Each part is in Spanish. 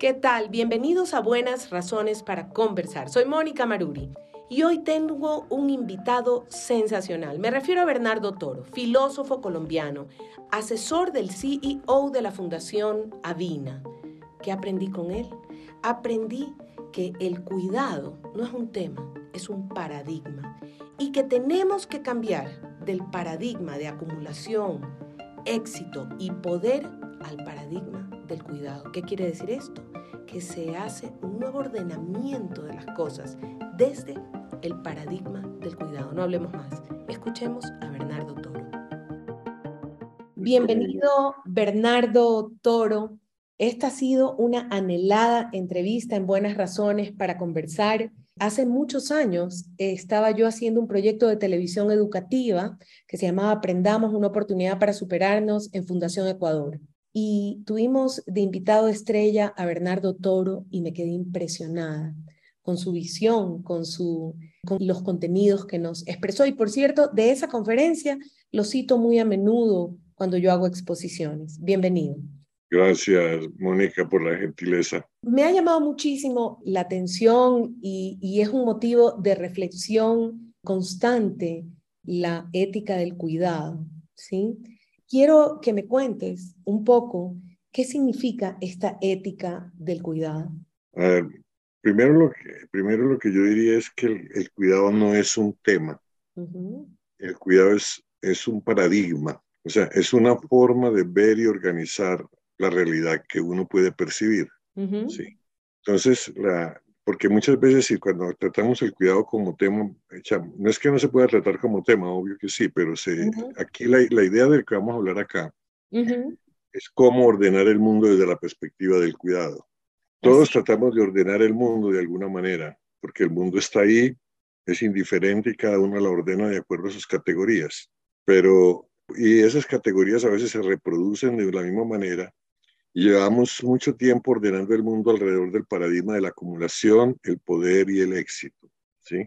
¿Qué tal? Bienvenidos a Buenas Razones para Conversar. Soy Mónica Maruri y hoy tengo un invitado sensacional. Me refiero a Bernardo Toro, filósofo colombiano, asesor del CEO de la Fundación Avina. ¿Qué aprendí con él? Aprendí que el cuidado no es un tema, es un paradigma y que tenemos que cambiar del paradigma de acumulación, éxito y poder al paradigma del cuidado. ¿Qué quiere decir esto? Que se hace un nuevo ordenamiento de las cosas desde el paradigma del cuidado. No hablemos más. Escuchemos a Bernardo Toro. Bienvenido, Bernardo Toro. Esta ha sido una anhelada entrevista en Buenas Razones para conversar. Hace muchos años estaba yo haciendo un proyecto de televisión educativa que se llamaba Aprendamos una oportunidad para superarnos en Fundación Ecuador y tuvimos de invitado estrella a Bernardo Toro y me quedé impresionada con su visión, con, su, con los contenidos que nos expresó. Y por cierto, de esa conferencia lo cito muy a menudo cuando yo hago exposiciones. Bienvenido. Gracias, Mónica, por la gentileza. Me ha llamado muchísimo la atención y, y es un motivo de reflexión constante la ética del cuidado, ¿sí? Quiero que me cuentes un poco qué significa esta ética del cuidado. primero, lo que, primero lo que yo diría es que el, cuidado no es un tema. El cuidado es, es un paradigma, o sea, es una forma de ver y organizar la realidad que uno puede percibir. ¿sí? Entonces, la, porque muchas veces y cuando tratamos el cuidado como tema, no es que no se pueda tratar como tema, obvio que sí, pero se, aquí la, la, idea del que vamos a hablar acá es cómo ordenar el mundo desde la perspectiva del cuidado. Todos tratamos de ordenar el mundo de alguna manera, porque el mundo está ahí, es indiferente y cada uno la ordena de acuerdo a sus categorías, pero y esas categorías a veces se reproducen de la misma manera Llevamos mucho tiempo ordenando el mundo alrededor del paradigma de la acumulación, el poder y el éxito. ¿sí?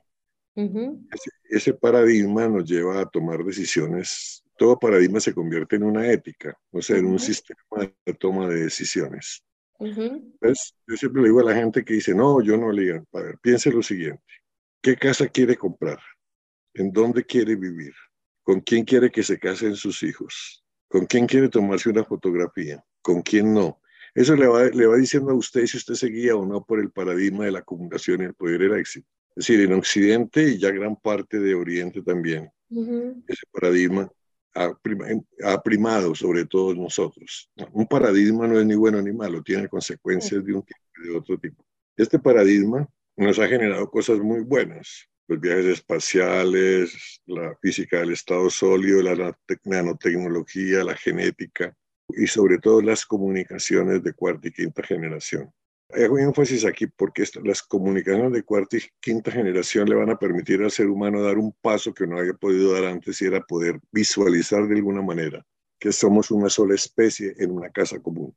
ese, paradigma nos lleva a tomar decisiones. Todo paradigma se convierte en una ética, o sea, en un sistema de toma de decisiones. Entonces, yo siempre le digo a la gente que dice, no, yo no le digo, a ver, piense lo siguiente. ¿Qué casa quiere comprar? ¿En dónde quiere vivir? ¿Con quién quiere que se casen sus hijos? ¿Con quién quiere tomarse una fotografía? Con quién no. Eso le va, le va diciendo a usted si usted se guía o no por el paradigma de la acumulación y el poder y el éxito. Es decir, en Occidente y ya gran parte de Oriente también, ese paradigma ha, ha, primado sobre todos nosotros. Un paradigma no es ni bueno ni malo, tiene consecuencias de un tipo y de otro tipo. Este paradigma nos ha generado cosas muy buenas, los viajes espaciales, la física del estado sólido, la nanotecnología, la genética, y sobre todo las comunicaciones de cuarta y quinta generación. Hago énfasis aquí porque las comunicaciones de cuarta y quinta generación le van a permitir al ser humano dar un paso que no había podido dar antes y era poder visualizar de alguna manera que somos una sola especie en una casa común.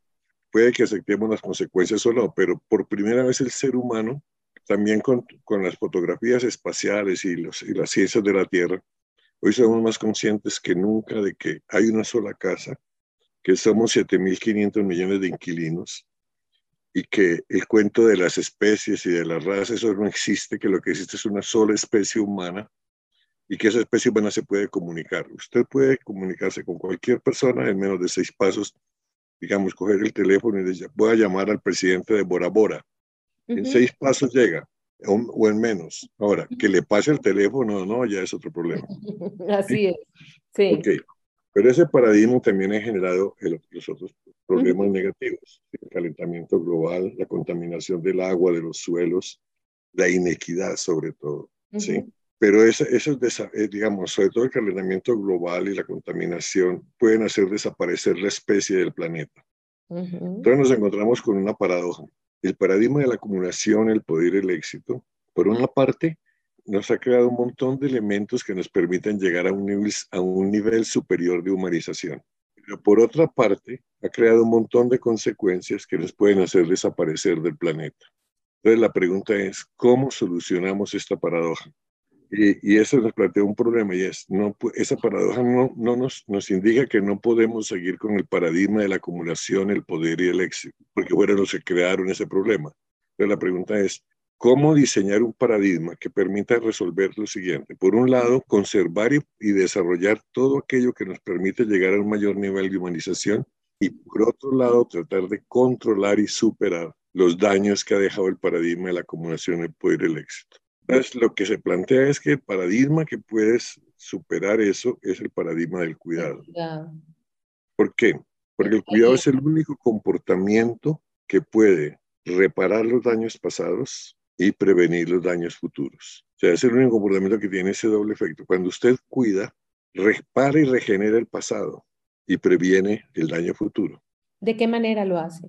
Puede que aceptemos las consecuencias o no, pero por primera vez el ser humano, también con, con las fotografías espaciales y, los, y las ciencias de la Tierra, hoy somos más conscientes que nunca de que hay una sola casa que somos 7.500 millones de inquilinos y que el cuento de las especies y de las razas, eso no existe, que lo que existe es una sola especie humana y que esa especie humana se puede comunicar. Usted puede comunicarse con cualquier persona en menos de seis pasos, digamos, coger el teléfono y decir, voy a llamar al presidente de Bora Bora. En seis pasos llega, o, en menos. Ahora, que le pase el teléfono o no, ya es otro problema. Así es, sí. Okay. Pero ese paradigma también ha generado los otros problemas negativos, el calentamiento global, la contaminación del agua, de los suelos, la inequidad sobre todo, ¿sí? Pero eso, eso eh, digamos, sobre todo el calentamiento global y la contaminación pueden hacer desaparecer la especie del planeta. Entonces nos encontramos con una paradoja. El paradigma de la acumulación, el poder y el éxito, por una parte, nos ha creado un montón de elementos que nos permiten llegar a un nivel, a un nivel superior de humanización. Pero por otra parte, ha creado un montón de consecuencias que nos pueden hacer desaparecer del planeta. Entonces la pregunta es, ¿cómo solucionamos esta paradoja? Y, eso nos plantea un problema y es, no, esa paradoja no, no nos, nos indica que no podemos seguir con el paradigma de la acumulación, el poder y el éxito, porque fueron los que crearon ese problema. Pero la pregunta es, ¿cómo diseñar un paradigma que permita resolver lo siguiente? Por un lado, conservar y, y desarrollar todo aquello que nos permite llegar a un mayor nivel de humanización y por otro lado, tratar de controlar y superar los daños que ha dejado el paradigma de la acumulación, el poder y el éxito. Entonces, lo que se plantea es que el paradigma que puedes superar eso es el paradigma del cuidado. ¿Por qué? Porque el cuidado es el único comportamiento que puede reparar los daños pasados y prevenir los daños futuros. O sea, es el único comportamiento que tiene ese doble efecto. Cuando usted cuida, repara y regenera el pasado y previene el daño futuro. ¿De qué manera lo hace?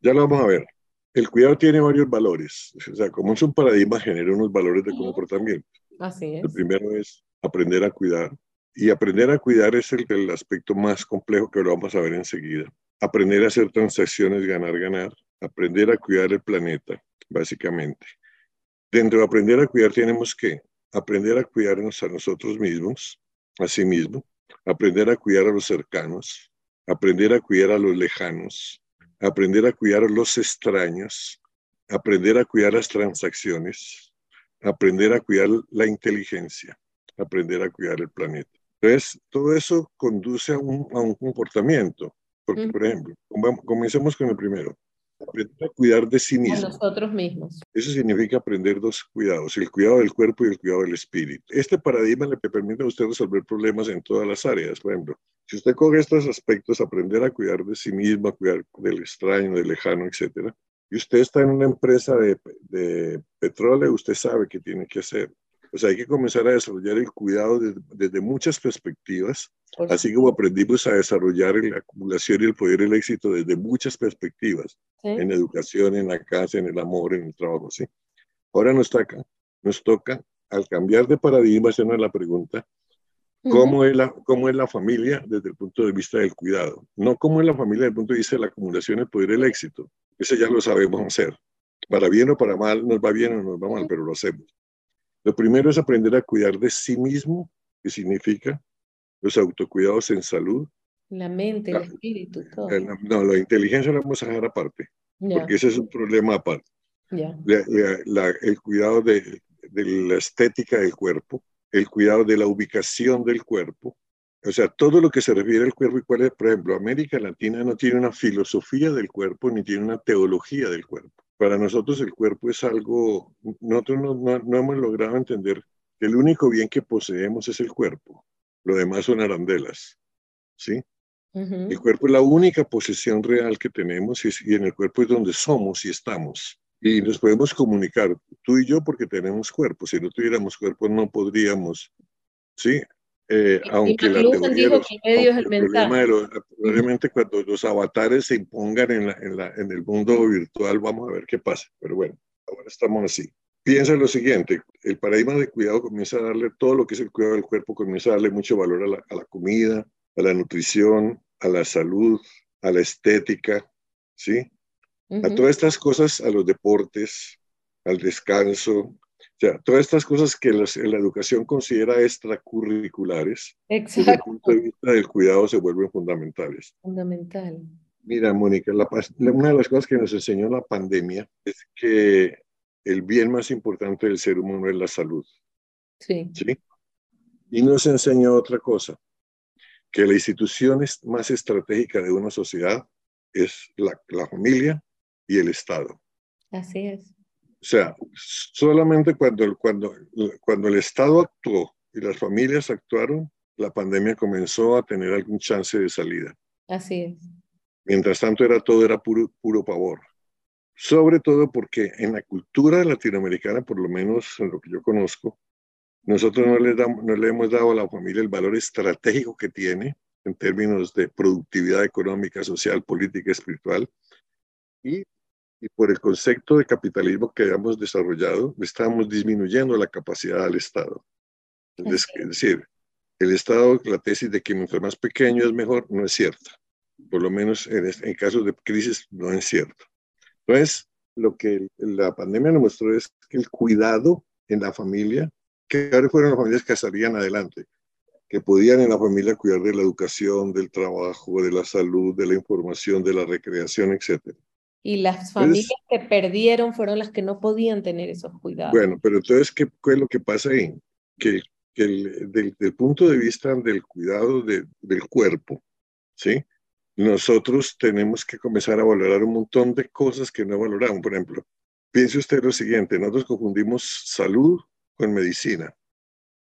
Ya lo vamos a ver. El cuidado tiene varios valores. O sea, como es un paradigma, genera unos valores de comportamiento. Así es. El primero es aprender a cuidar. Y aprender a cuidar es el, el aspecto más complejo que lo vamos a ver enseguida. Aprender a hacer transacciones, ganar, ganar. Aprender a cuidar el planeta, básicamente. Dentro de aprender a cuidar tenemos que aprender a cuidarnos a nosotros mismos, a sí mismo, aprender a cuidar a los cercanos, aprender a cuidar a los lejanos, aprender a cuidar a los extraños, aprender a cuidar las transacciones, aprender a cuidar la inteligencia, aprender a cuidar el planeta. Entonces, todo eso conduce a un, comportamiento. Porque, por ejemplo, comencemos con el primero aprender a cuidar de sí mismo. A nosotros mismos. Eso significa aprender dos cuidados, el cuidado del cuerpo y el cuidado del espíritu. Este paradigma le permite a usted resolver problemas en todas las áreas. Por ejemplo, si usted coge estos aspectos, aprender a cuidar de sí mismo, a cuidar del extraño, del lejano, etc. Y usted está en una empresa de, de petróleo, usted sabe qué tiene que hacer. O sea, hay que comenzar a desarrollar el cuidado desde, muchas perspectivas, así como aprendimos a desarrollar la acumulación y el poder y el éxito desde muchas perspectivas, en educación, en la casa, en el amor, en el trabajo, ¿sí? Ahora nos toca, nos toca al cambiar de paradigma, hacernos la pregunta, ¿cómo, es la, ¿cómo es la familia desde el punto de vista del cuidado? No cómo es la familia desde el punto de vista de la acumulación, el poder el éxito. Eso ya lo sabemos hacer. Para bien o para mal, nos va bien o nos va mal, pero lo hacemos. Lo primero es aprender a cuidar de sí mismo, que significa los autocuidados en salud. La mente, el espíritu, todo. no, la inteligencia la vamos a dejar aparte, porque ese es un problema aparte. el cuidado de, de la estética del cuerpo, el cuidado de la ubicación del cuerpo, o sea, todo lo que se refiere al cuerpo y cuál es, por ejemplo, América Latina no tiene una filosofía del cuerpo ni tiene una teología del cuerpo para nosotros el cuerpo es algo, nosotros no, hemos logrado entender que el único bien que poseemos es el cuerpo, lo demás son arandelas, ¿sí? El cuerpo es la única posesión real que tenemos y, y en el cuerpo es donde somos y estamos. Y nos podemos comunicar, tú y yo, porque tenemos cuerpo. Si no tuviéramos cuerpo, no podríamos, ¿sí? Eh, aunque la teoría los, el problema probablemente cuando los avatares se impongan en, la, en, la, en, el mundo virtual, vamos a ver qué pasa. Pero bueno, ahora estamos así. Piensa lo siguiente, el paradigma de cuidado comienza a darle todo lo que es el cuidado del cuerpo, comienza a darle mucho valor a la, a la comida, a la nutrición, a la salud, a la estética, ¿sí? A todas estas cosas, a los deportes, al descanso, o sea, todas estas cosas que la educación considera extracurriculares, desde el punto de vista del cuidado, se vuelven fundamentales. Fundamental. Mira, Mónica, una de las cosas que nos enseñó la pandemia es que el bien más importante del ser humano es la salud. Sí. ¿sí? Y nos enseñó otra cosa, que la institución más estratégica de una sociedad es la, la familia y el Estado. Así es. O sea, solamente cuando, cuando, cuando el Estado actuó y las familias actuaron, la pandemia comenzó a tener algún chance de salida. Así es. Mientras tanto, era todo era puro, puro pavor. Sobre todo porque en la cultura latinoamericana, por lo menos en lo que yo conozco, nosotros no le, damos, no le hemos dado a la familia el valor estratégico que tiene en términos de productividad económica, social, política, espiritual, y y por el concepto de capitalismo que habíamos desarrollado, estamos disminuyendo la capacidad del Estado. Es, decir, el Estado, la tesis de que mientras más pequeño es mejor, no es cierta. Por lo menos en, en casos de crisis no es cierto. Entonces, lo que la pandemia nos mostró es que el cuidado en la familia que ahora fueron las familias que salían adelante, que podían en la familia cuidar de la educación, del trabajo, de la salud, de la información, de la recreación, etc. Y las familias que perdieron fueron las que no podían tener esos cuidados. Bueno, pero entonces, ¿qué, qué es lo que pasa ahí? Que, que el, del, punto de vista del cuidado del cuerpo, ¿sí? Nosotros tenemos que comenzar a valorar un montón de cosas que no valoramos. Por ejemplo, piense usted lo siguiente, nosotros confundimos salud con medicina.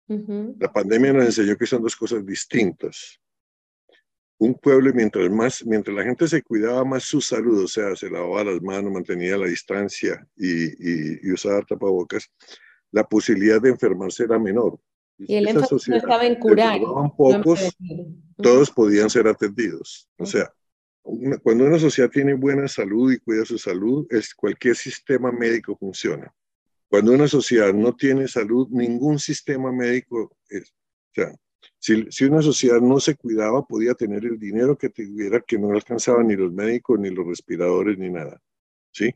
La pandemia nos enseñó que son dos cosas distintas. Un pueblo, mientras más, mientras la gente se cuidaba más su salud, o sea, se lavaba las manos, mantenía la distancia y, usaba tapabocas, la posibilidad de enfermarse era menor. Y el énfasis no estaba en curar. pocos, todos podían ser atendidos. O sea, cuando una sociedad tiene buena salud y cuida su salud, es, cualquier sistema médico funciona. Cuando una sociedad no tiene salud, ningún sistema médico es. O sea, si, si, una sociedad no se cuidaba, podía tener el dinero que tuviera, que no alcanzaba ni los médicos, ni los respiradores, ni nada. ¿Sí?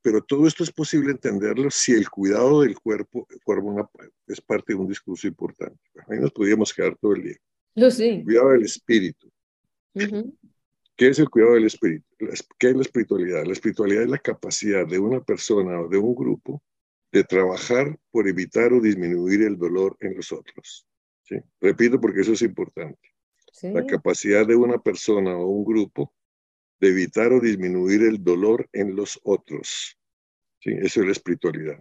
Pero todo esto es posible entenderlo si el cuidado del cuerpo forma una, es parte de un discurso importante. Ahí nos podríamos quedar todo el día. Lo sí. Cuidado del espíritu. ¿Qué es el cuidado del espíritu? ¿Qué es la espiritualidad? La espiritualidad es la capacidad de una persona o de un grupo de trabajar por evitar o disminuir el dolor en los otros. ¿sí? Repito porque eso es importante. La capacidad de una persona o un grupo de evitar o disminuir el dolor en los otros. ¿sí? Eso es la espiritualidad.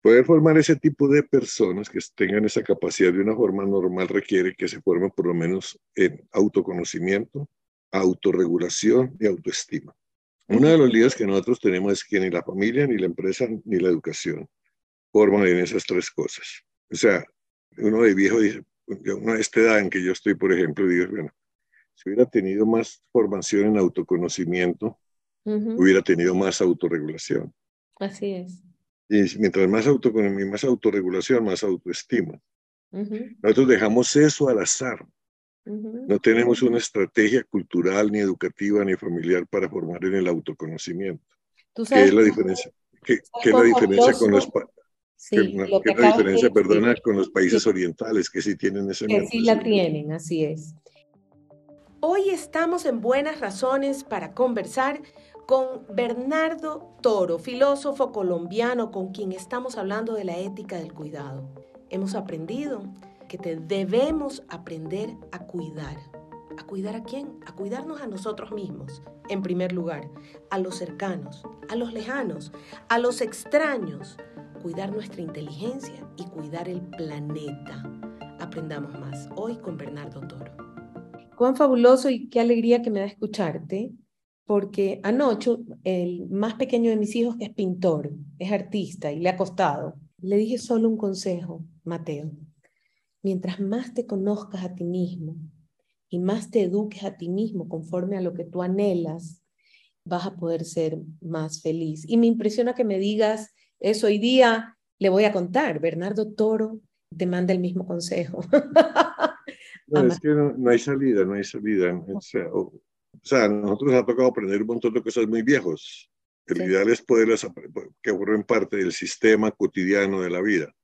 Poder formar ese tipo de personas que tengan esa capacidad de una forma normal requiere que se formen por lo menos en autoconocimiento, autorregulación y autoestima. Uno de los líos que nosotros tenemos es que ni la familia, ni la empresa, ni la educación forman en esas tres cosas. O sea, uno de viejo dice, uno de esta edad en que yo estoy, por ejemplo, digo, bueno, si hubiera tenido más formación en autoconocimiento, hubiera tenido más autorregulación. Así es. Y mientras más autoconocimiento, más autorregulación, más autoestima. Nosotros dejamos eso al azar. No tenemos una estrategia cultural, ni educativa, ni familiar para formar en el autoconocimiento. ¿Qué es la diferencia? ¿Qué, es la diferencia con los sí, ¿qué es la diferencia, perdona, con los países orientales que sí tienen ese Que sí la tienen, así es. Hoy estamos en Buenas Razones para conversar con Bernardo Toro, filósofo colombiano con quien estamos hablando de la ética del cuidado. Hemos aprendido que debemos aprender a cuidar. ¿A cuidar a quién? A cuidarnos a nosotros mismos, en primer lugar, a los cercanos, a los lejanos, a los extraños, cuidar nuestra inteligencia y cuidar el planeta. Aprendamos más hoy con Bernardo Toro. Cuán fabuloso y qué alegría que me da escucharte, porque anoche el más pequeño de mis hijos, que es pintor, es artista y le ha costado, le dije solo un consejo, Mateo mientras más te conozcas a ti mismo y más te eduques a ti mismo conforme a lo que tú anhelas, vas a poder ser más feliz. Y me impresiona que me digas eso hoy día, le voy a contar, Bernardo Toro te manda el mismo consejo. No, es que no, hay salida, no hay salida. O sea, o, sea, nosotros nos ha tocado aprender un montón de cosas muy viejos. El ideal es poderlas que en parte del sistema cotidiano de la vida.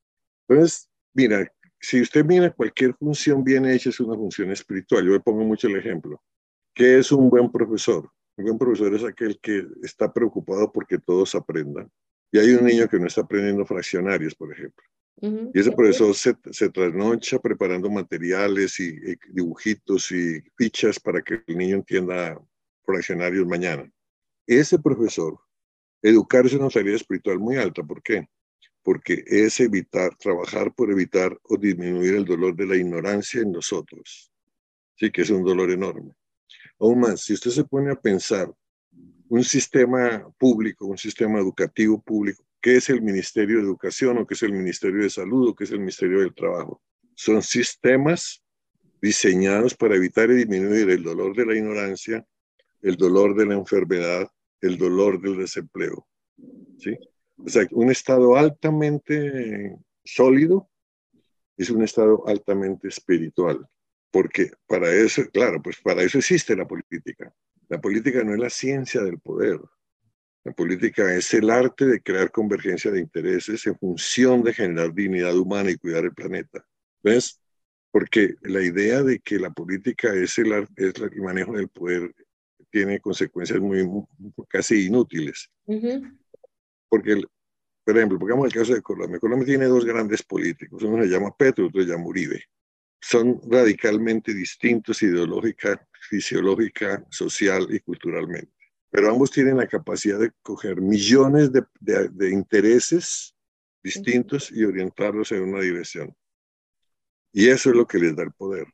Entonces, mira, si usted mira cualquier función bien hecha es una función espiritual. Yo le pongo mucho el ejemplo. ¿Qué es un buen profesor? Un buen profesor es aquel que está preocupado porque todos aprendan. Y hay un niño que no está aprendiendo fraccionarios, por ejemplo. Y ese profesor se, se, trasnocha preparando materiales y, y, dibujitos y fichas para que el niño entienda fraccionarios mañana. Ese profesor, educar es una tarea espiritual muy alta. ¿Por qué? Porque es evitar, trabajar por evitar o disminuir el dolor de la ignorancia en nosotros. Sí, que es un dolor enorme. Aún más, si usted se pone a pensar un sistema público, un sistema educativo público, ¿qué es el Ministerio de Educación o qué es el Ministerio de Salud o qué es el Ministerio del Trabajo? Son sistemas diseñados para evitar y disminuir el dolor de la ignorancia, el dolor de la enfermedad, el dolor del desempleo. ¿sí? O sea, un estado altamente sólido es un estado altamente espiritual, porque para eso, claro, pues para eso existe la política. La política no es la ciencia del poder. La política es el arte de crear convergencia de intereses en función de generar dignidad humana y cuidar el planeta. ¿Ves? Porque la idea de que la política es el, es el manejo del poder tiene consecuencias muy, casi inútiles. Porque, por ejemplo, pongamos el caso de Colombia. Colombia tiene dos grandes políticos. Uno se llama Petro, otro se llama Uribe. Son radicalmente distintos ideológica, fisiológica, social y culturalmente pero ambos tienen la capacidad de coger millones de, de, intereses distintos y orientarlos en una dirección. Y eso es lo que les da el poder.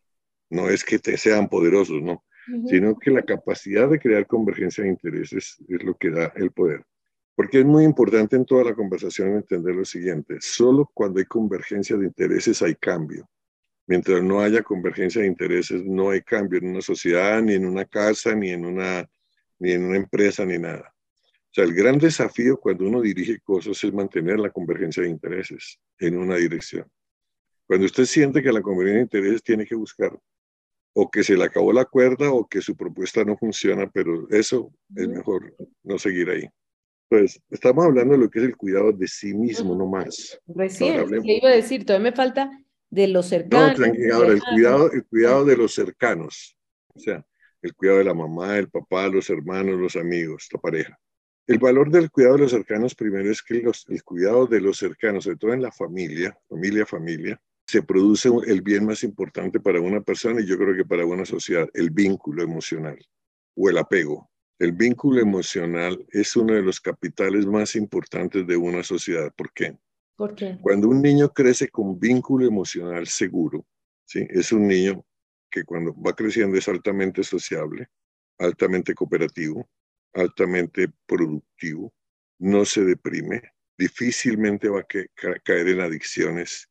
No es que te sean poderosos, no, sino que la capacidad de crear convergencia de intereses es lo que da el poder. Porque es muy importante en toda la conversación entender lo siguiente, solo cuando hay convergencia de intereses hay cambio. Mientras no haya convergencia de intereses, no hay cambio en una sociedad, ni en una casa, ni en una ni en una empresa, ni nada. O sea, el gran desafío cuando uno dirige cosas es mantener la convergencia de intereses en una dirección. Cuando usted siente que la convergencia de intereses tiene que buscar o que se le acabó la cuerda o que su propuesta no funciona, pero eso es mejor no seguir ahí. Pues estamos hablando de lo que es el cuidado de sí mismo, no más. Recién, le iba a decir, todavía me falta de los cercanos. No, tranquilo, ahora el cuidado, el cuidado de los cercanos. O sea, el cuidado de la mamá, el papá, los hermanos, los amigos, la pareja. El valor del cuidado de los cercanos primero es que el cuidado de los cercanos, sobre todo en la familia, familia, familia, se produce el bien más importante para una persona y yo creo que para una sociedad, el vínculo emocional o el apego. El vínculo emocional es uno de los capitales más importantes de una sociedad. ¿Por qué? ¿Por qué? Cuando un niño crece con vínculo emocional seguro, ¿sí? es un niño que cuando va creciendo es altamente sociable, altamente cooperativo, altamente productivo, no se deprime, difícilmente va a caer en adicciones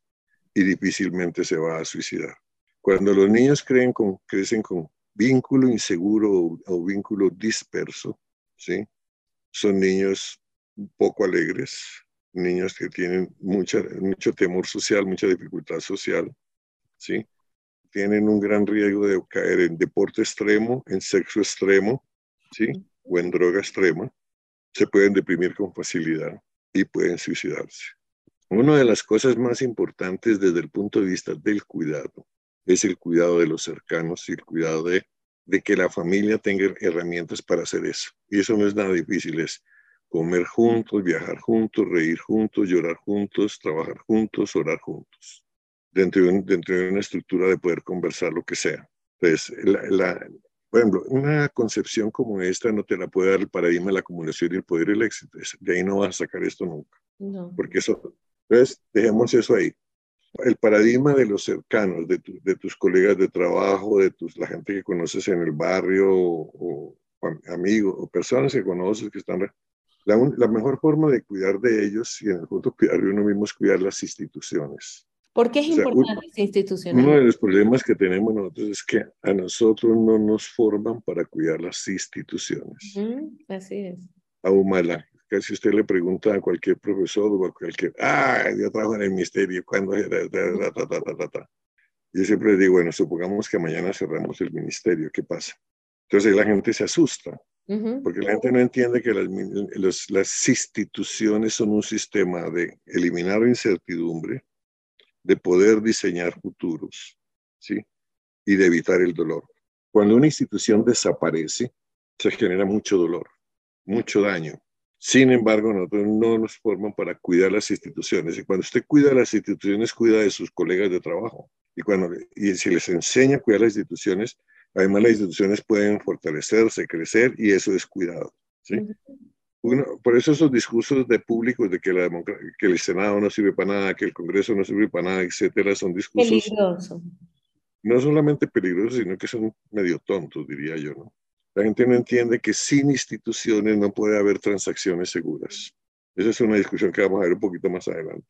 y difícilmente se va a suicidar. Cuando los niños creen con, crecen con vínculo inseguro o, vínculo disperso, ¿sí? son niños poco alegres, niños que tienen mucha, mucho temor social, mucha dificultad social, ¿sí? tienen un gran riesgo de caer en deporte extremo, en sexo extremo, ¿sí? O en droga extrema. Se pueden deprimir con facilidad y pueden suicidarse. Una de las cosas más importantes desde el punto de vista del cuidado es el cuidado de los cercanos y el cuidado de, de que la familia tenga herramientas para hacer eso. Y eso no es nada difícil, es comer juntos, viajar juntos, reír juntos, llorar juntos, trabajar juntos, orar juntos dentro de, dentro de una estructura de poder conversar lo que sea. Entonces, la, por ejemplo, una concepción como esta no te la puede dar el paradigma de la acumulación y el poder y el éxito. De ahí no vas a sacar esto nunca. No. Porque eso, entonces, dejemos eso ahí. El paradigma de los cercanos, de, de tus colegas de trabajo, de tus, la gente que conoces en el barrio, o, amigos, o personas que conoces que están... La, la mejor forma de cuidar de ellos y en el fondo cuidar de uno mismo es cuidar las instituciones. ¿Por qué es importante esa institución? Uno de los problemas que tenemos nosotros es que a nosotros no nos forman para cuidar las instituciones. así es. Aún mala. Casi usted le pregunta a cualquier profesor o a cualquier, ah, yo trabajo en el ministerio, ¿cuándo? Yo siempre digo, bueno, supongamos que mañana cerramos el ministerio, ¿qué pasa? Entonces la gente se asusta, porque la gente no entiende que las, las instituciones son un sistema de eliminar incertidumbre, de poder diseñar futuros, ¿sí? Y de evitar el dolor. Cuando una institución desaparece, se genera mucho dolor, mucho daño. Sin embargo, nosotros no nos forman para cuidar las instituciones. Y cuando usted cuida las instituciones, cuida de sus colegas de trabajo. Y, cuando, y si les enseña a cuidar las instituciones, además las instituciones pueden fortalecerse, crecer, y eso es cuidado. ¿sí? por eso esos discursos de públicos de que, la que el Senado no sirve para nada, que el Congreso no sirve para nada, etcétera, son discursos peligrosos. No solamente peligrosos, sino que son medio tontos, diría yo, ¿no? La gente no entiende que sin instituciones no puede haber transacciones seguras. Esa es una discusión que vamos a ver un poquito más adelante.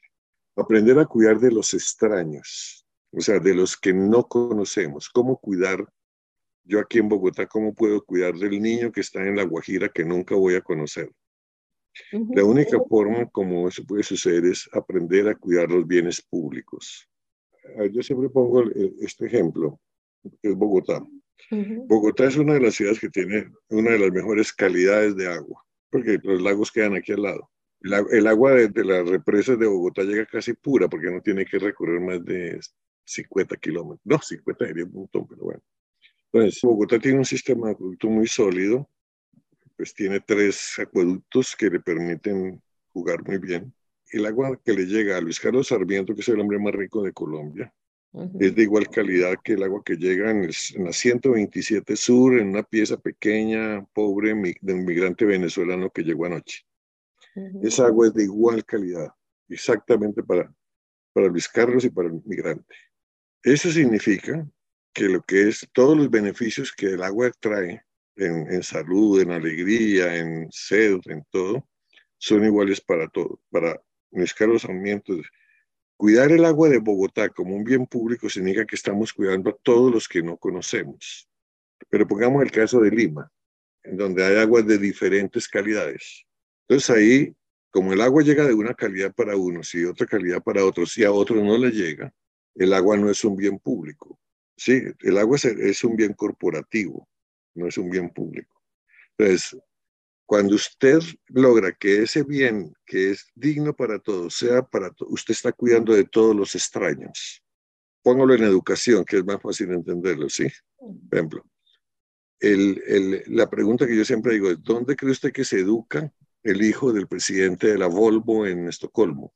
Aprender a cuidar de los extraños, o sea, de los que no conocemos. ¿Cómo cuidar yo aquí en Bogotá, ¿cómo puedo cuidar del niño que está en La Guajira que nunca voy a conocer? La única forma como eso puede suceder es aprender a cuidar los bienes públicos. Ah, yo siempre pongo este ejemplo, es Bogotá. Bogotá es una de las ciudades que tiene una de las mejores calidades de agua. porque los lagos quedan aquí al lado. El, agua de, las represas de Bogotá llega casi pura porque no tiene que recorrer más de 50 kilómetros. No, 50 sería un montón, pero bueno. Entonces, Bogotá tiene un sistema de acueducto muy sólido, pues tiene tres acueductos que le permiten jugar muy bien. El agua que le llega a Luis Carlos Sarmiento, que es el hombre más rico de Colombia, es de igual calidad que el agua que llega en, la 127 Sur, en una pieza pequeña, pobre, de un migrante venezolano que llegó anoche. Esa agua es de igual calidad, exactamente para, para Luis Carlos y para el migrante. Eso significa que lo que es todos los beneficios que el agua trae en, en salud, en alegría, en sed, en todo, son iguales para todos. Para Luis Carlos Sarmiento Cuidar el agua de Bogotá como un bien público significa que estamos cuidando a todos los que no conocemos. Pero pongamos el caso de Lima, en donde hay aguas de diferentes calidades. Entonces ahí, como el agua llega de una calidad para unos y otra calidad para otros, y a otros no le llega, el agua no es un bien público. Sí, el agua es un bien corporativo, no es un bien público. Entonces, cuando usted logra que ese bien que es digno para todos sea para todos, usted está cuidando de todos los extraños. Póngalo en educación, que es más fácil entenderlo, ¿sí? Por ejemplo, el, el, la pregunta que yo siempre digo es, ¿dónde cree usted que se educa el hijo del presidente de la Volvo en Estocolmo?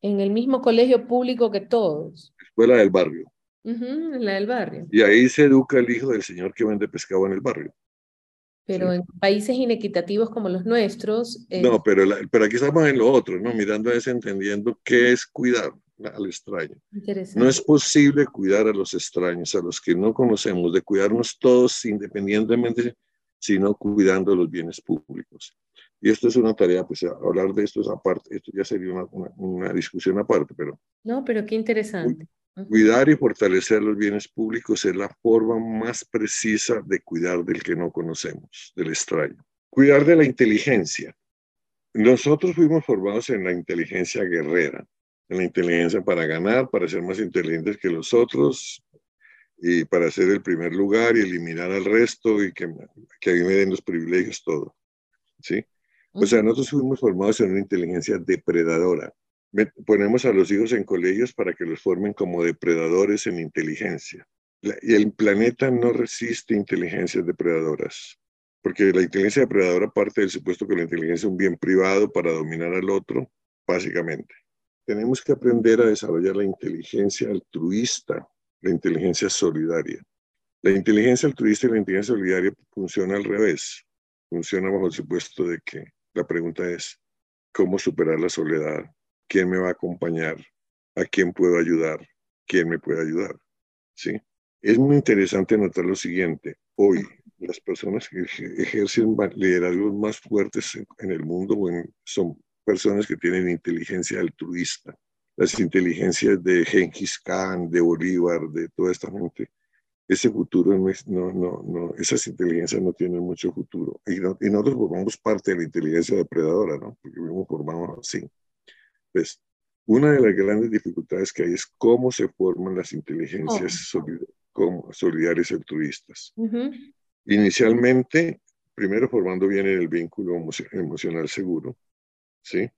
En el mismo colegio público que todos. Escuela del barrio. la del barrio. Y ahí se educa el hijo del señor que vende pescado en el barrio. Pero en países inequitativos como los nuestros... Eh, no, pero, pero aquí estamos en lo otro, ¿no? Mirando a eso, entendiendo qué es cuidar al extraño. No es posible cuidar a los extraños, a los que no conocemos, de cuidarnos todos independientemente, sino cuidando los bienes públicos. Y esto es una tarea, pues hablar de esto es aparte, esto ya sería una, una discusión aparte, pero... No, pero qué interesante. Cuidar y fortalecer los bienes públicos es la forma más precisa de cuidar del que no conocemos, del extraño. Cuidar de la inteligencia. Nosotros fuimos formados en la inteligencia guerrera, en la inteligencia para ganar, para ser más inteligentes que los otros y para ser el primer lugar y eliminar al resto y que, que a mí me den los privilegios, todo. ¿Sí? O sea, nosotros fuimos formados en una inteligencia depredadora ponemos a los hijos en colegios para que los formen como depredadores en inteligencia. y el planeta no resiste inteligencias depredadoras, porque la inteligencia depredadora parte del supuesto que la inteligencia es un bien privado para dominar al otro, básicamente. Tenemos que aprender a desarrollar la inteligencia altruista, la inteligencia solidaria. La inteligencia altruista y la inteligencia solidaria funciona al revés. Funciona bajo el supuesto de que la pregunta es, ¿cómo superar la soledad? Quién me va a acompañar, a quién puedo ayudar, quién me puede ayudar. ¿sí? Es muy interesante notar lo siguiente. Hoy, las personas que ejercen liderazgos más fuertes en, el mundo son personas que tienen inteligencia altruista. Las inteligencias de Genghis Khan, de Bolívar, de toda esta gente, ese futuro no es, no, no, no, esas inteligencias no tienen mucho futuro. Y, y nosotros formamos parte de la inteligencia depredadora, ¿no? Porque vivimos formamos así. Pues, una de las grandes dificultades que hay es cómo se forman las inteligencias oh. solidarias y altruistas. Inicialmente, primero formando bien el vínculo emocional seguro, ¿sí?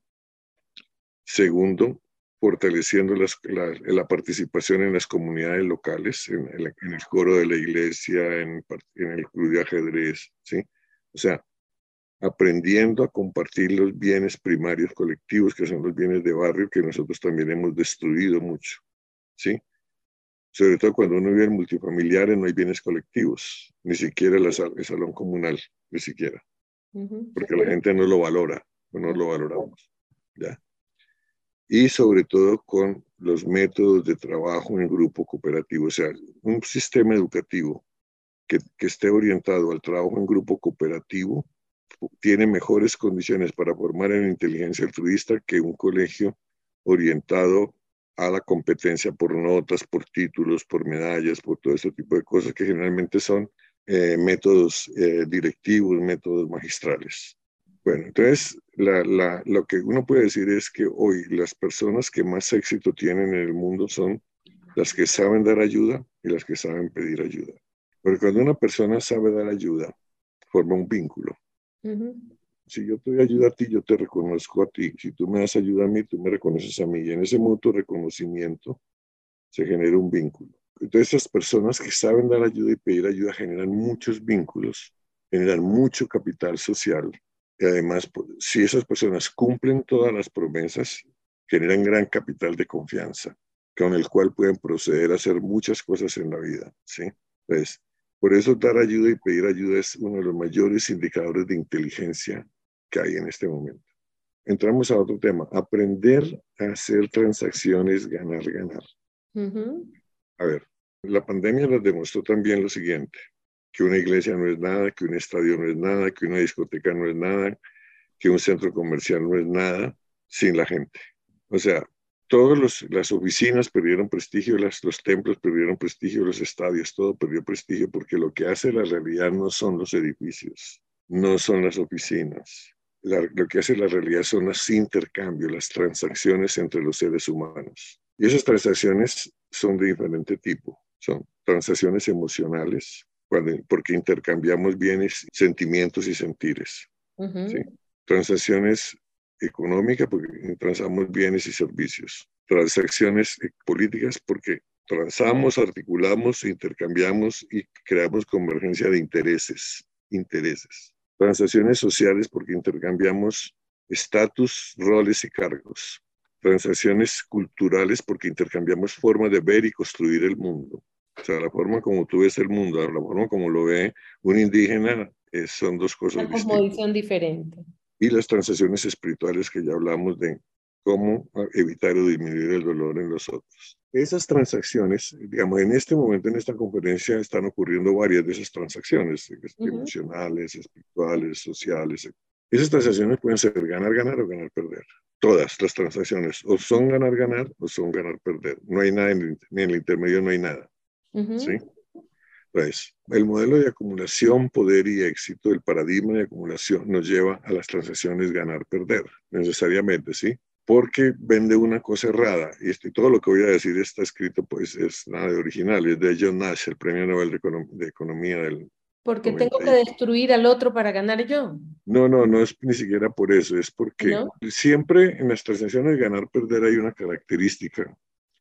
Segundo, fortaleciendo la, participación en las comunidades locales, en, el coro de la iglesia, en, en el club de ajedrez, ¿sí? O sea, aprendiendo a compartir los bienes primarios colectivos, que son los bienes de barrio, que nosotros también hemos destruido mucho, ¿sí? Sobre todo cuando uno vive en multifamiliares no hay bienes colectivos, ni siquiera el salón comunal, ni siquiera, porque la gente no lo valora, no lo valoramos, ¿ya? Y sobre todo con los métodos de trabajo en grupo cooperativo, o sea, un sistema educativo que, que esté orientado al trabajo en grupo cooperativo, tiene mejores condiciones para formar en inteligencia altruista que un colegio orientado a la competencia por notas, por títulos, por medallas, por todo ese tipo de cosas que generalmente son eh, métodos eh, directivos, métodos magistrales. Bueno, entonces lo que uno puede decir es que hoy las personas que más éxito tienen en el mundo son las que saben dar ayuda y las que saben pedir ayuda. Porque cuando una persona sabe dar ayuda, forma un vínculo. Si yo te doy ayuda a ti, yo te reconozco a ti. Si tú me das ayuda a mí, tú me reconoces a mí. Y en ese mutuo reconocimiento se genera un vínculo. Entonces, esas personas que saben dar ayuda y pedir ayuda generan muchos vínculos, generan mucho capital social. Y además, pues, si esas personas cumplen todas las promesas, generan gran capital de confianza, con el cual pueden proceder a hacer muchas cosas en la vida. ¿sí? Pues, por eso dar ayuda y pedir ayuda es uno de los mayores indicadores de inteligencia que hay en este momento. Entramos a otro tema, aprender a hacer transacciones, ganar, ganar. A ver, la pandemia nos demostró también lo siguiente, que una iglesia no es nada, que un estadio no es nada, que una discoteca no es nada, que un centro comercial no es nada sin la gente. O sea, todas las oficinas perdieron prestigio, las, los templos perdieron prestigio, los estadios, todo perdió prestigio porque lo que hace la realidad no son los edificios, no son las oficinas. lo que hace la realidad son los intercambios, las transacciones entre los seres humanos. Y esas transacciones son de diferente tipo. Son transacciones emocionales, porque intercambiamos bienes, sentimientos y sentires. Transacciones económicas, porque transamos bienes y servicios. Transacciones políticas, porque transamos, articulamos, intercambiamos y creamos convergencia de intereses. Intereses. Transacciones sociales, porque intercambiamos estatus, roles y cargos transacciones culturales porque intercambiamos formas de ver y construir el mundo. O sea, la forma como tú ves el mundo, la forma como lo ve un indígena, eh, son dos cosas Una distintas. diferente. Y las transacciones espirituales que ya hablamos de cómo evitar o disminuir el dolor en los otros. Esas transacciones, digamos, en este momento, en esta conferencia, están ocurriendo varias de esas transacciones, emocionales, espirituales, sociales. Esas transacciones pueden ser ganar, ganar o ganar, perder todas las transacciones o son ganar, ganar o son ganar, perder. No hay nada, en, ni en el intermedio no hay nada. ¿sí? Entonces, el modelo de acumulación, poder y éxito, el paradigma de acumulación nos lleva a las transacciones ganar, perder, necesariamente, ¿sí? Porque vende una cosa errada. Y este, todo lo que voy a decir está escrito, pues es nada de original, es de John Nash, el premio Nobel de, de Economía del porque tengo que destruir al otro para ganar yo. No, no, no es ni siquiera por eso, es porque siempre en las transacciones ganar-perder hay una característica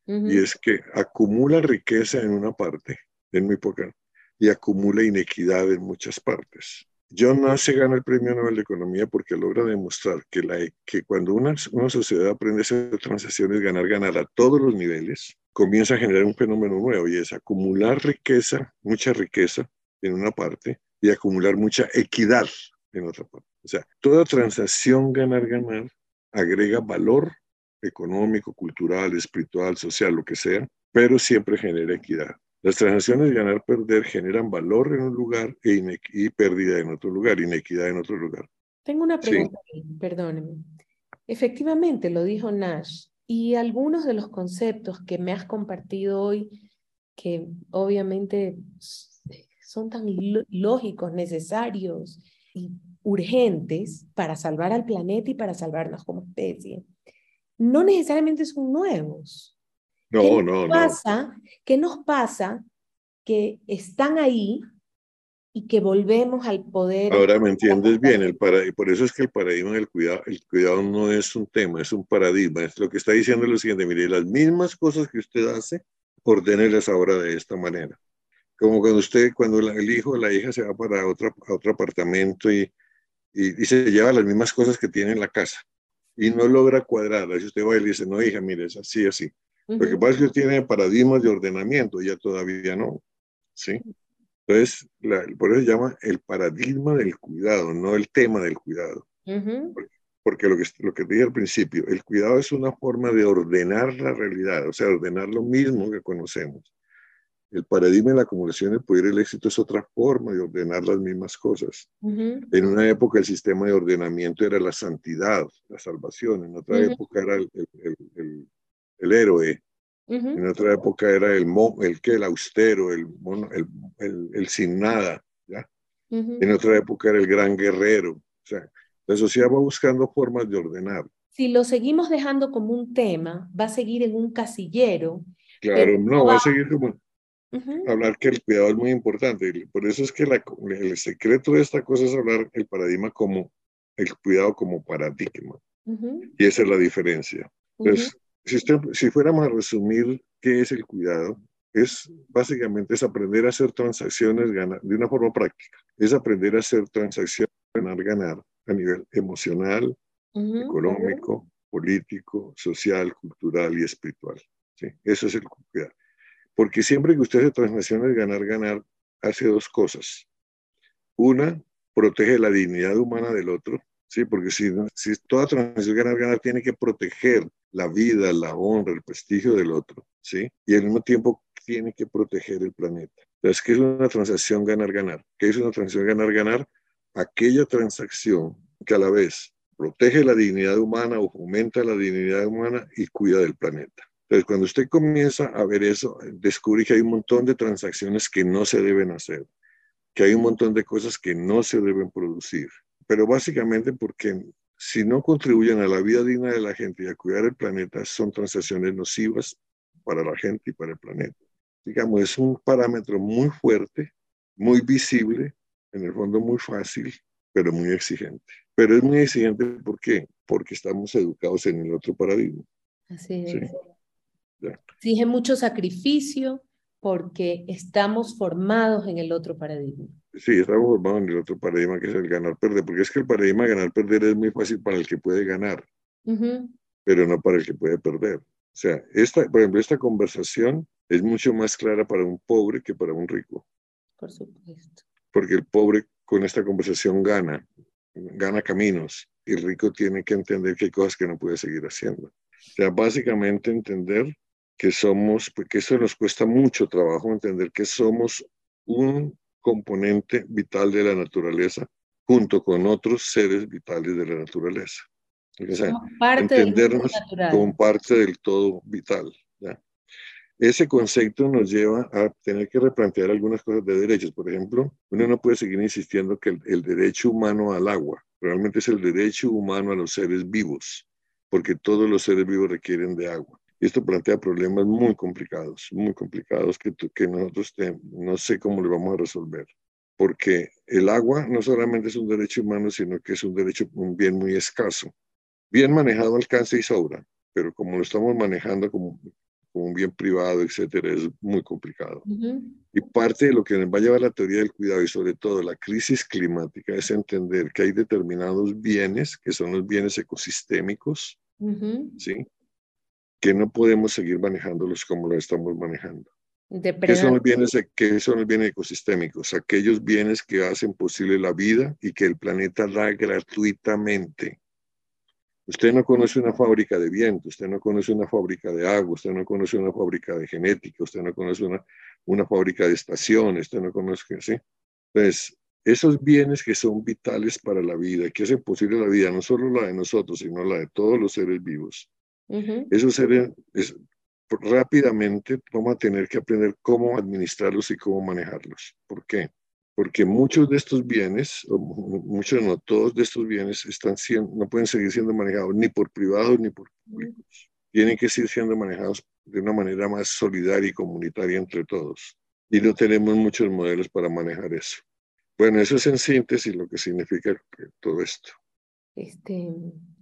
y es que acumula riqueza en una parte, en muy poca, y acumula inequidad en muchas partes. John Nash gana el Premio Nobel de Economía porque logra demostrar que, la, que cuando una, una sociedad aprende a hacer transacciones ganar, ganar a todos los niveles, comienza a generar un fenómeno nuevo y es acumular riqueza, mucha riqueza, en una parte y acumular mucha equidad en otra parte. O sea, toda transacción ganar-ganar agrega valor económico, cultural, espiritual, social, lo que sea, pero siempre genera equidad. Las transacciones ganar-perder generan valor en un lugar e y pérdida en otro lugar, inequidad en otro lugar. Tengo una pregunta, perdóneme. Efectivamente, lo dijo Nash, y algunos de los conceptos que me has compartido hoy, que obviamente son tan lógicos, necesarios y urgentes para salvar al planeta y para salvarnos como especie, no necesariamente son nuevos. No, no, pasa, no. ¿Qué nos pasa? Que están ahí y que volvemos al poder. Ahora me entiendes bien, el para, por eso es que el paradigma del cuidado, el cuidado no es un tema, es un paradigma. Es lo que está diciendo lo siguiente, mire, las mismas cosas que usted hace, ordénelas ahora de esta manera como cuando usted, cuando el hijo o la hija se va para otro, otro apartamento y, y, se lleva las mismas cosas que tiene en la casa y no logra cuadrarlas. Si usted va y le dice, no, hija, mire, es así, así. Lo que pasa es que tiene paradigmas de ordenamiento, ya todavía no. ¿Sí? Entonces, por eso se llama el paradigma del cuidado, no el tema del cuidado. porque, lo que, lo que dije al principio, el cuidado es una forma de ordenar la realidad, o sea, ordenar lo mismo que conocemos. El paradigma de la acumulación del poder y el éxito es otra forma de ordenar las mismas cosas. En una época el sistema de ordenamiento era la santidad, la salvación. En otra época era el, el, el, héroe. En otra época era el, el, que, el austero, el, el, sin nada. ¿ya? En otra época era el gran guerrero. O sea, la sociedad va buscando formas de ordenar. Si lo seguimos dejando como un tema, va a seguir en un casillero. Claro, no, va a seguir como hablar que el cuidado es muy importante. Por eso es que el secreto de esta cosa es hablar el paradigma como el cuidado como paradigma. Y esa es la diferencia. Entonces, si, si fuéramos a resumir qué es el cuidado, es básicamente es aprender a hacer transacciones de una forma práctica. Es aprender a hacer transacciones, ganar, ganar a nivel emocional, económico, político, social, cultural y espiritual. ¿sí? Eso es el cuidado. Porque siempre que usted hace transacciones, ganar, ganar, hace dos cosas. Una, protege la dignidad humana del otro, ¿sí? porque si, si toda transacción ganar, ganar tiene que proteger la vida, la honra, el prestigio del otro, ¿sí? y al mismo tiempo tiene que proteger el planeta. Entonces, ¿qué es una transacción ganar-ganar? ¿Qué es una transacción ganar-ganar? Aquella transacción que a la vez protege la dignidad humana o fomenta la dignidad humana y cuida del planeta. Entonces, cuando usted comienza a ver eso, descubre que hay un montón de transacciones que no se deben hacer, que hay un montón de cosas que no se deben producir, pero básicamente porque si no contribuyen a la vida digna de la gente y a cuidar el planeta, son transacciones nocivas para la gente y para el planeta. Digamos, es un parámetro muy fuerte, muy visible, en el fondo muy fácil, pero muy exigente. Pero es muy exigente ¿por qué? Porque estamos educados en el otro paradigma. Así es. Exige mucho sacrificio porque estamos formados en el otro paradigma. Sí, estamos formados en el otro paradigma que es el ganar-perder, porque es que el paradigma ganar-perder es muy fácil para el que puede ganar, pero no para el que puede perder. O sea, esta, por ejemplo, esta conversación es mucho más clara para un pobre que para un rico. Por supuesto. Porque el pobre con esta conversación gana, gana caminos, y el rico tiene que entender que hay cosas que no puede seguir haciendo. O sea, básicamente entender que somos, porque eso nos cuesta mucho trabajo entender que somos un componente vital de la naturaleza junto con otros seres vitales de la naturaleza. O sea, entendernos como parte del todo vital. ¿ya? Ese concepto nos lleva a tener que replantear algunas cosas de derechos. Por ejemplo, uno no puede seguir insistiendo que el, derecho humano al agua realmente es el derecho humano a los seres vivos, porque todos los seres vivos requieren de agua. Y esto plantea problemas muy complicados, muy complicados que, que nosotros no sé cómo le vamos a resolver. Porque el agua no solamente es un derecho humano, sino que es un derecho, un bien muy escaso. Bien manejado alcanza y sobra, pero como lo estamos manejando como como un bien privado, etcétera, es muy complicado. Y parte de lo que nos va a llevar la teoría del cuidado y sobre todo la crisis climática es entender que hay determinados bienes, que son los bienes ecosistémicos, ¿sí? Que no podemos seguir manejándolos como lo estamos manejando. ¿Qué son, los bienes, ¿Qué son los bienes ecosistémicos? Aquellos bienes que hacen posible la vida y que el planeta da gratuitamente. Usted no conoce una fábrica de viento, usted no conoce una fábrica de agua, usted no conoce una fábrica de genética, usted no conoce una, una fábrica de estaciones, usted no conoce, ¿sí? Entonces, esos bienes que son vitales para la vida, que hacen posible la vida, no solo la de nosotros, sino la de todos los seres vivos, esos seres, rápidamente vamos a tener que aprender cómo administrarlos y cómo manejarlos. ¿Por qué? porque muchos de estos bienes, o muchos no todos de estos bienes, están siendo, no pueden seguir siendo manejados ni por privados ni por públicos. Tienen que seguir siendo manejados de una manera más solidaria y comunitaria entre todos. Y no tenemos muchos modelos para manejar eso. Bueno, eso es en síntesis lo que significa todo esto. Este,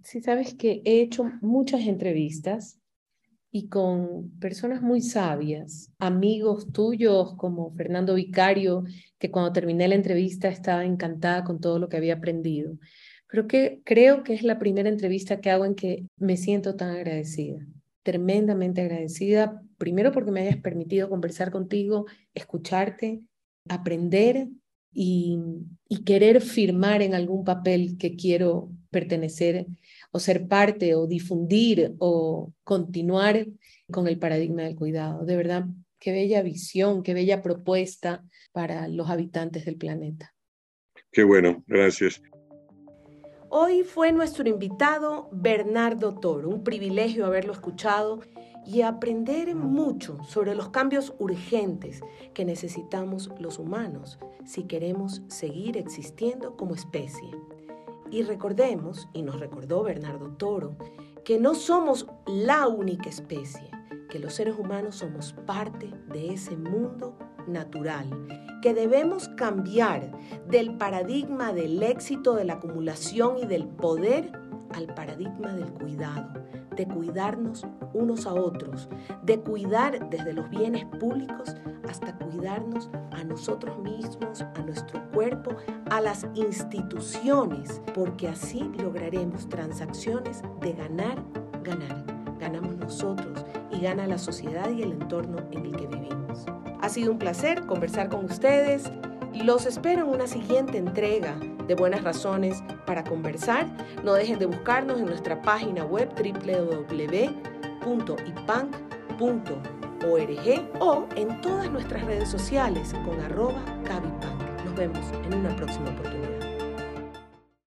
sí, sabes que he hecho muchas entrevistas y con personas muy sabias, amigos tuyos como Fernando Vicario, que cuando terminé la entrevista estaba encantada con todo lo que había aprendido. Pero que creo que es la primera entrevista que hago en que me siento tan agradecida, tremendamente agradecida, primero porque me hayas permitido conversar contigo, escucharte, aprender y, y querer firmar en algún papel que quiero pertenecer o ser parte o difundir o continuar con el paradigma del cuidado. De verdad, qué bella visión, qué bella propuesta para los habitantes del planeta. Qué bueno, gracias. Hoy fue nuestro invitado Bernardo Toro, un privilegio haberlo escuchado y aprender mucho sobre los cambios urgentes que necesitamos los humanos si queremos seguir existiendo como especie. Y recordemos, y nos recordó Bernardo Toro, que no somos la única especie, que los seres humanos somos parte de ese mundo natural, que debemos cambiar del paradigma del éxito, de la acumulación y del poder al paradigma del cuidado, de cuidarnos unos a otros, de cuidar desde los bienes públicos hasta cuidarnos a nosotros mismos, a nuestro cuerpo, a las instituciones, porque así lograremos transacciones de ganar, ganar. Ganamos nosotros y gana la sociedad y el entorno en el que vivimos. Ha sido un placer conversar con ustedes. Los espero en una siguiente entrega de Buenas Razones para Conversar. No dejen de buscarnos en nuestra página web www.ipank.org o en todas nuestras redes sociales con arroba Nos vemos en una próxima oportunidad.